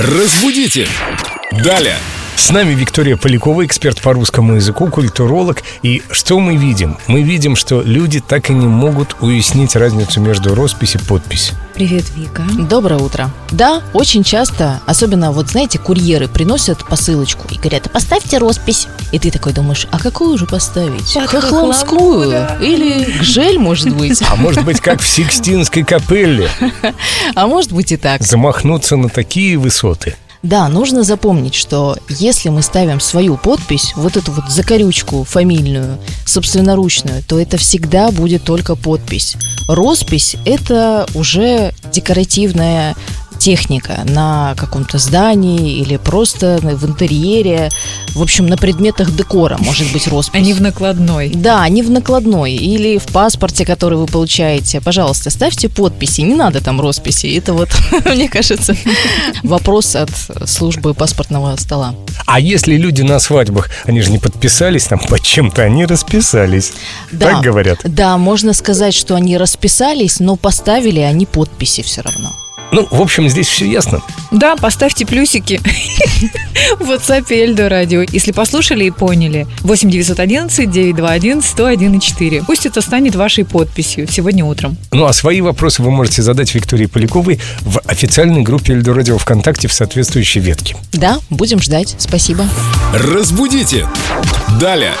Разбудите! Далее! С нами Виктория Полякова, эксперт по русскому языку, культуролог. И что мы видим? Мы видим, что люди так и не могут уяснить разницу между роспись и подпись. Привет, Вика. Доброе утро. Да, очень часто, особенно вот знаете, курьеры приносят посылочку и говорят, поставьте роспись. И ты такой думаешь, а какую же поставить? Под Хохломскую? да. Или гжель, может быть? А может быть, как в Сикстинской капелле, А может быть и так. замахнуться на такие высоты. Да, нужно запомнить, что если мы ставим свою подпись, вот эту вот закорючку фамильную, собственноручную, то это всегда будет только подпись. Роспись – это уже декоративная техника на каком-то здании или просто в интерьере, в общем, на предметах декора может быть роспись. Они в накладной. Да, не в накладной или в паспорте, который вы получаете. Пожалуйста, ставьте подписи. Не надо там росписи. Это вот, мне кажется, вопрос от службы паспортного стола. А если люди на свадьбах, они же не подписались там под чем-то, они расписались. Да, Так говорят. Да, можно сказать, что они расписались, но поставили они подписи все равно. Ну, в общем, здесь все ясно. Да, поставьте плюсики в WhatsApp Эльдо Радио, если послушали и поняли. 8 911 921 101 4. Пусть это станет вашей подписью сегодня утром. Ну, а свои вопросы вы можете задать Виктории Поляковой в официальной группе Эльдо Радио ВКонтакте в соответствующей ветке. Да, будем ждать. Спасибо. Разбудите! Далее!